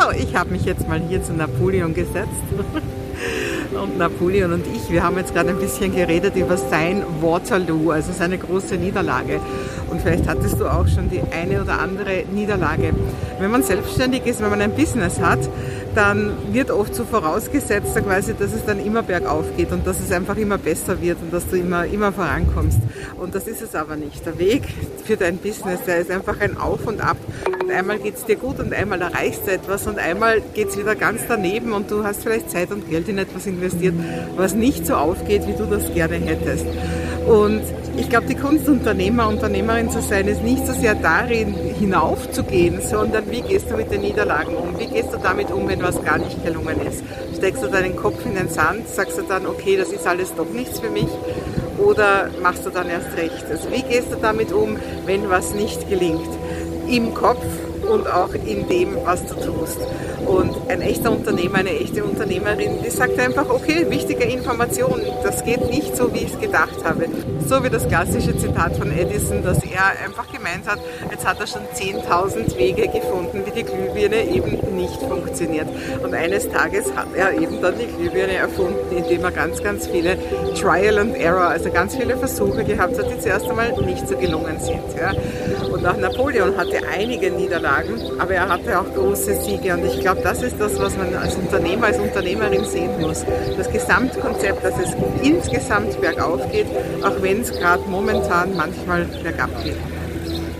So, ich habe mich jetzt mal hier zu Napoleon gesetzt. Und Napoleon und ich, wir haben jetzt gerade ein bisschen geredet über sein Waterloo, also seine große Niederlage. Und vielleicht hattest du auch schon die eine oder andere Niederlage. Wenn man selbstständig ist, wenn man ein Business hat, dann wird oft so vorausgesetzt, quasi, dass es dann immer bergauf geht und dass es einfach immer besser wird und dass du immer, immer vorankommst. Und das ist es aber nicht. Der Weg für dein Business, der ist einfach ein Auf und Ab. Und einmal geht es dir gut und einmal erreichst du etwas und einmal geht es wieder ganz daneben und du hast vielleicht Zeit und Geld in etwas investiert, was nicht so aufgeht, wie du das gerne hättest. Und ich glaube, die Kunstunternehmer, Unternehmerin zu sein, ist nicht so sehr darin, hinaufzugehen, sondern wie gehst du mit den Niederlagen um? Wie gehst du damit um, wenn was gar nicht gelungen ist? Steckst du deinen Kopf in den Sand, sagst du dann, okay, das ist alles doch nichts für mich? Oder machst du dann erst recht? Also wie gehst du damit um, wenn was nicht gelingt? Im Kopf und auch in dem, was du tust. Und ein echter Unternehmer, eine echte Unternehmerin, die sagt einfach, okay, wichtige Information, das geht nicht so, wie ich es gedacht habe. So wie das klassische Zitat von Edison, dass er einfach gemeint hat, jetzt hat er schon 10.000 Wege gefunden, wie die Glühbirne eben nicht funktioniert. Und eines Tages hat er eben dann die Glühbirne erfunden, indem er ganz, ganz viele Trial and Error, also ganz viele Versuche gehabt hat, die zuerst einmal nicht so gelungen sind. Ja. Und auch Napoleon hatte einige Niederlagen, aber er hatte auch große Siege. Und ich glaube, das ist das, was man als Unternehmer, als Unternehmerin sehen muss. Das Gesamtkonzept, dass es insgesamt bergauf geht, auch wenn es gerade momentan manchmal bergab geht.